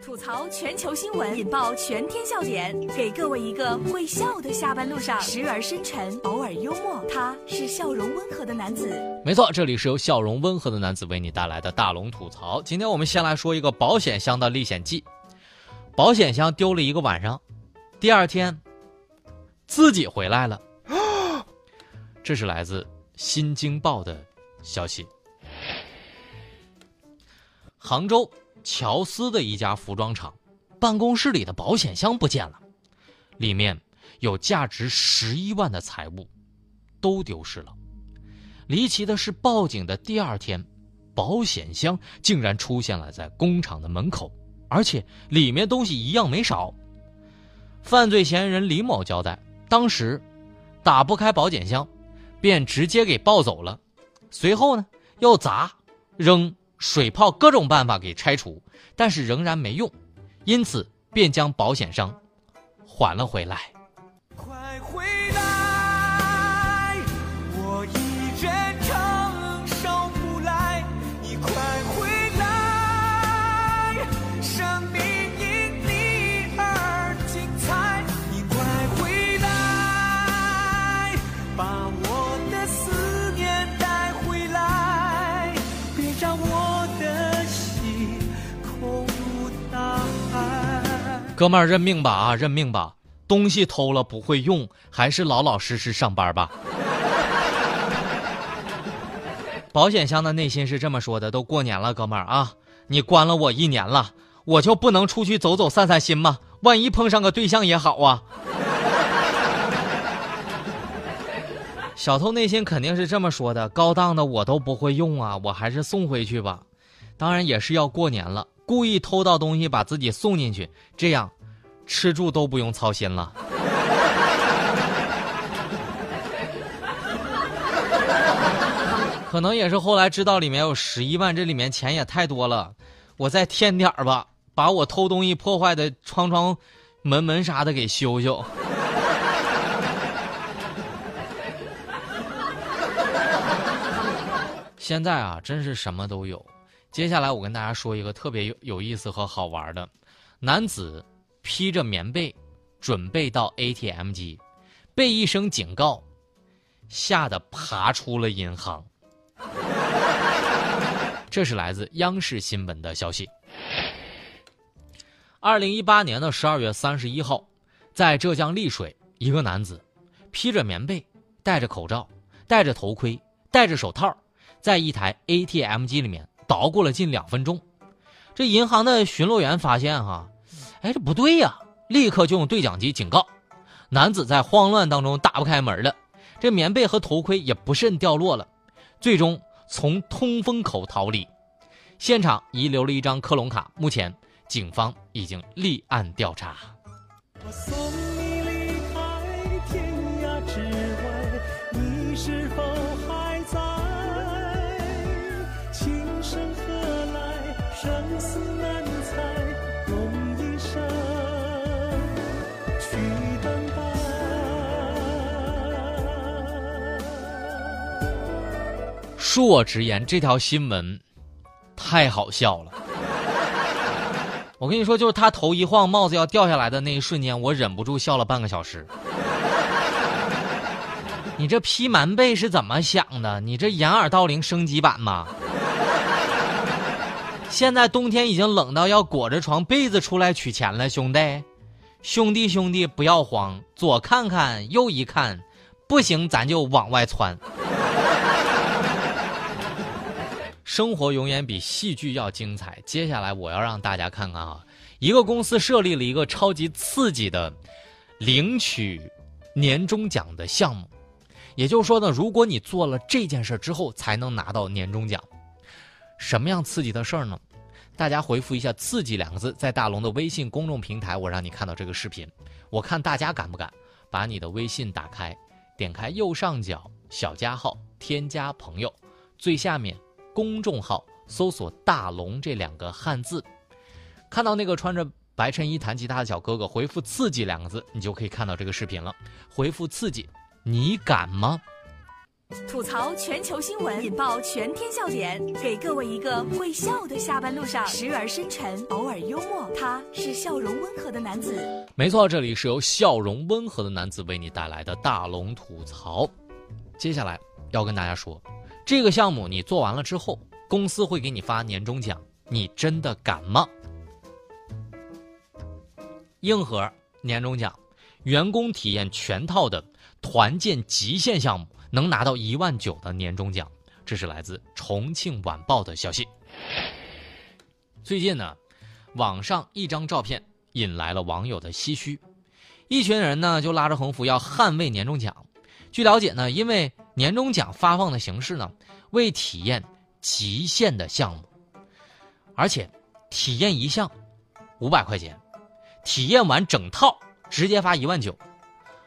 吐槽全球新闻，引爆全天笑点，给各位一个会笑的下班路上，时而深沉，偶尔幽默。他是笑容温和的男子。没错，这里是由笑容温和的男子为你带来的大龙吐槽。今天我们先来说一个保险箱的历险记。保险箱丢了一个晚上，第二天自己回来了。这是来自《新京报》的消息。杭州。乔斯的一家服装厂，办公室里的保险箱不见了，里面有价值十一万的财物，都丢失了。离奇的是，报警的第二天，保险箱竟然出现了在工厂的门口，而且里面东西一样没少。犯罪嫌疑人李某交代，当时打不开保险箱，便直接给抱走了，随后呢又砸扔。水泡各种办法给拆除，但是仍然没用，因此便将保险商还了回来。哥们儿，认命吧啊，认命吧！东西偷了不会用，还是老老实实上班吧。保险箱的内心是这么说的：都过年了，哥们儿啊，你关了我一年了，我就不能出去走走散散心吗？万一碰上个对象也好啊。小偷内心肯定是这么说的：高档的我都不会用啊，我还是送回去吧。当然也是要过年了。故意偷到东西，把自己送进去，这样吃住都不用操心了。可能也是后来知道里面有十一万，这里面钱也太多了，我再添点儿吧，把我偷东西破坏的窗窗、门门啥的给修修。现在啊，真是什么都有。接下来我跟大家说一个特别有有意思和好玩的，男子披着棉被准备到 ATM 机，被一声警告吓得爬出了银行。这是来自央视新闻的消息。二零一八年的十二月三十一号，在浙江丽水，一个男子披着棉被，戴着口罩，戴着头盔，戴着手套，在一台 ATM 机里面。捣鼓了近两分钟，这银行的巡逻员发现哈，哎，这不对呀，立刻就用对讲机警告。男子，在慌乱当中打不开门了，这棉被和头盔也不慎掉落了，最终从通风口逃离，现场遗留了一张克隆卡，目前警方已经立案调查。恕我直言，这条新闻太好笑了。我跟你说，就是他头一晃，帽子要掉下来的那一瞬间，我忍不住笑了半个小时。你这披棉被是怎么想的？你这掩耳盗铃升级版吗？现在冬天已经冷到要裹着床被子出来取钱了，兄弟，兄弟兄弟不要慌，左看看右一看，不行咱就往外窜。生活永远比戏剧要精彩。接下来我要让大家看看啊，一个公司设立了一个超级刺激的领取年终奖的项目，也就是说呢，如果你做了这件事之后才能拿到年终奖。什么样刺激的事儿呢？大家回复一下“刺激”两个字，在大龙的微信公众平台，我让你看到这个视频。我看大家敢不敢把你的微信打开，点开右上角小加号，添加朋友，最下面。公众号搜索“大龙”这两个汉字，看到那个穿着白衬衣弹吉他的小哥哥，回复“刺激”两个字，你就可以看到这个视频了。回复“刺激”，你敢吗？吐槽全球新闻，引爆全天笑点，给各位一个会笑的下班路上，时而深沉，偶尔幽默。他是笑容温和的男子。没错，这里是由笑容温和的男子为你带来的大龙吐槽。接下来要跟大家说，这个项目你做完了之后，公司会给你发年终奖，你真的敢吗？硬核年终奖，员工体验全套的团建极限项目。能拿到一万九的年终奖，这是来自重庆晚报的消息。最近呢，网上一张照片引来了网友的唏嘘，一群人呢就拉着横幅要捍卫年终奖。据了解呢，因为年终奖发放的形式呢为体验极限的项目，而且体验一项五百块钱，体验完整套直接发一万九。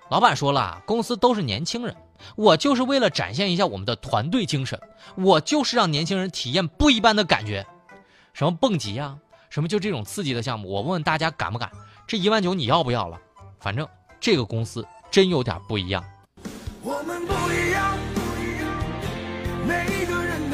老板说了，公司都是年轻人。我就是为了展现一下我们的团队精神，我就是让年轻人体验不一般的感觉，什么蹦极啊，什么就这种刺激的项目，我问问大家敢不敢？这一万九你要不要了？反正这个公司真有点不一样。我们不一样，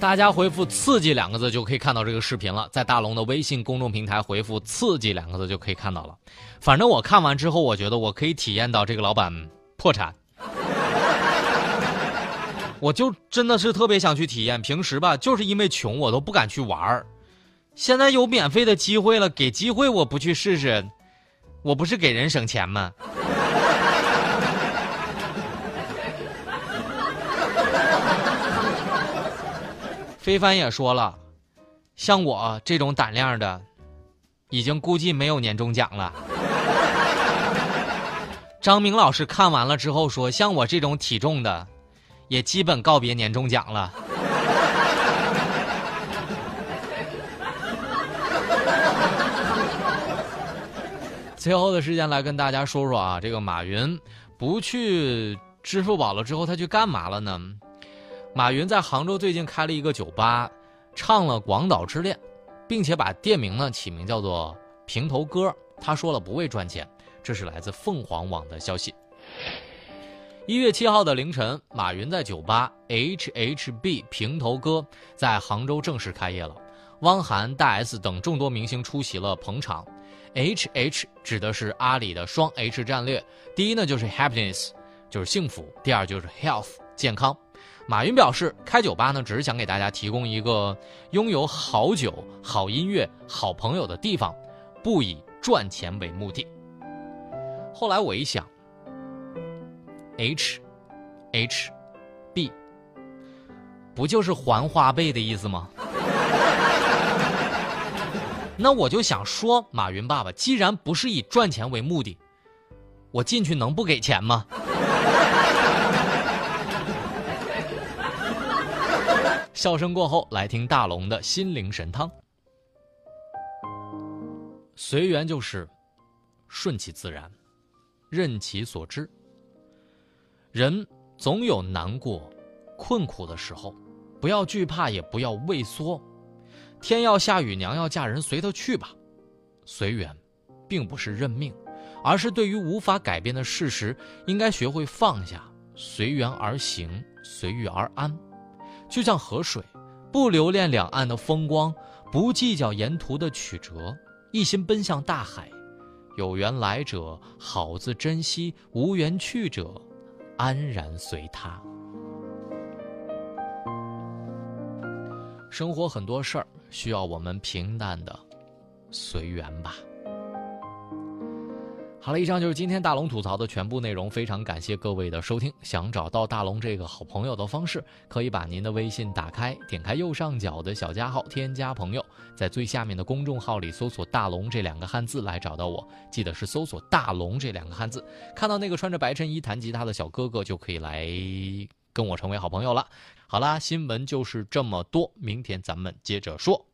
大家回复“刺激”两个字就可以看到这个视频了，在大龙的微信公众平台回复“刺激”两个字就可以看到了。反正我看完之后，我觉得我可以体验到这个老板破产，我就真的是特别想去体验。平时吧，就是因为穷，我都不敢去玩儿。现在有免费的机会了，给机会我不去试试。我不是给人省钱吗？非凡也说了，像我这种胆量的，已经估计没有年终奖了。张明老师看完了之后说，像我这种体重的，也基本告别年终奖了。最后的时间来跟大家说说啊，这个马云不去支付宝了之后，他去干嘛了呢？马云在杭州最近开了一个酒吧，唱了《广岛之恋》，并且把店名呢起名叫做“平头哥”。他说了不为赚钱，这是来自凤凰网的消息。一月七号的凌晨，马云在酒吧 HHB 平头哥在杭州正式开业了，汪涵、大 S 等众多明星出席了捧场。H H 指的是阿里的双 H 战略，第一呢就是 happiness，就是幸福；第二就是 health，健康。马云表示，开酒吧呢只是想给大家提供一个拥有好酒、好音乐、好朋友的地方，不以赚钱为目的。后来我一想，H H B 不就是还花呗的意思吗？那我就想说，马云爸爸，既然不是以赚钱为目的，我进去能不给钱吗？笑声过后，来听大龙的心灵神汤。随缘就是顺其自然，任其所之。人总有难过、困苦的时候，不要惧怕，也不要畏缩。天要下雨，娘要嫁人，随他去吧。随缘，并不是认命，而是对于无法改变的事实，应该学会放下，随缘而行，随遇而安。就像河水，不留恋两岸的风光，不计较沿途的曲折，一心奔向大海。有缘来者好自珍惜，无缘去者安然随他。生活很多事儿。需要我们平淡的随缘吧。好了，以上就是今天大龙吐槽的全部内容。非常感谢各位的收听。想找到大龙这个好朋友的方式，可以把您的微信打开，点开右上角的小加号，添加朋友，在最下面的公众号里搜索“大龙”这两个汉字来找到我。记得是搜索“大龙”这两个汉字，看到那个穿着白衬衣弹吉他的小哥哥，就可以来跟我成为好朋友了。好啦，新闻就是这么多，明天咱们接着说。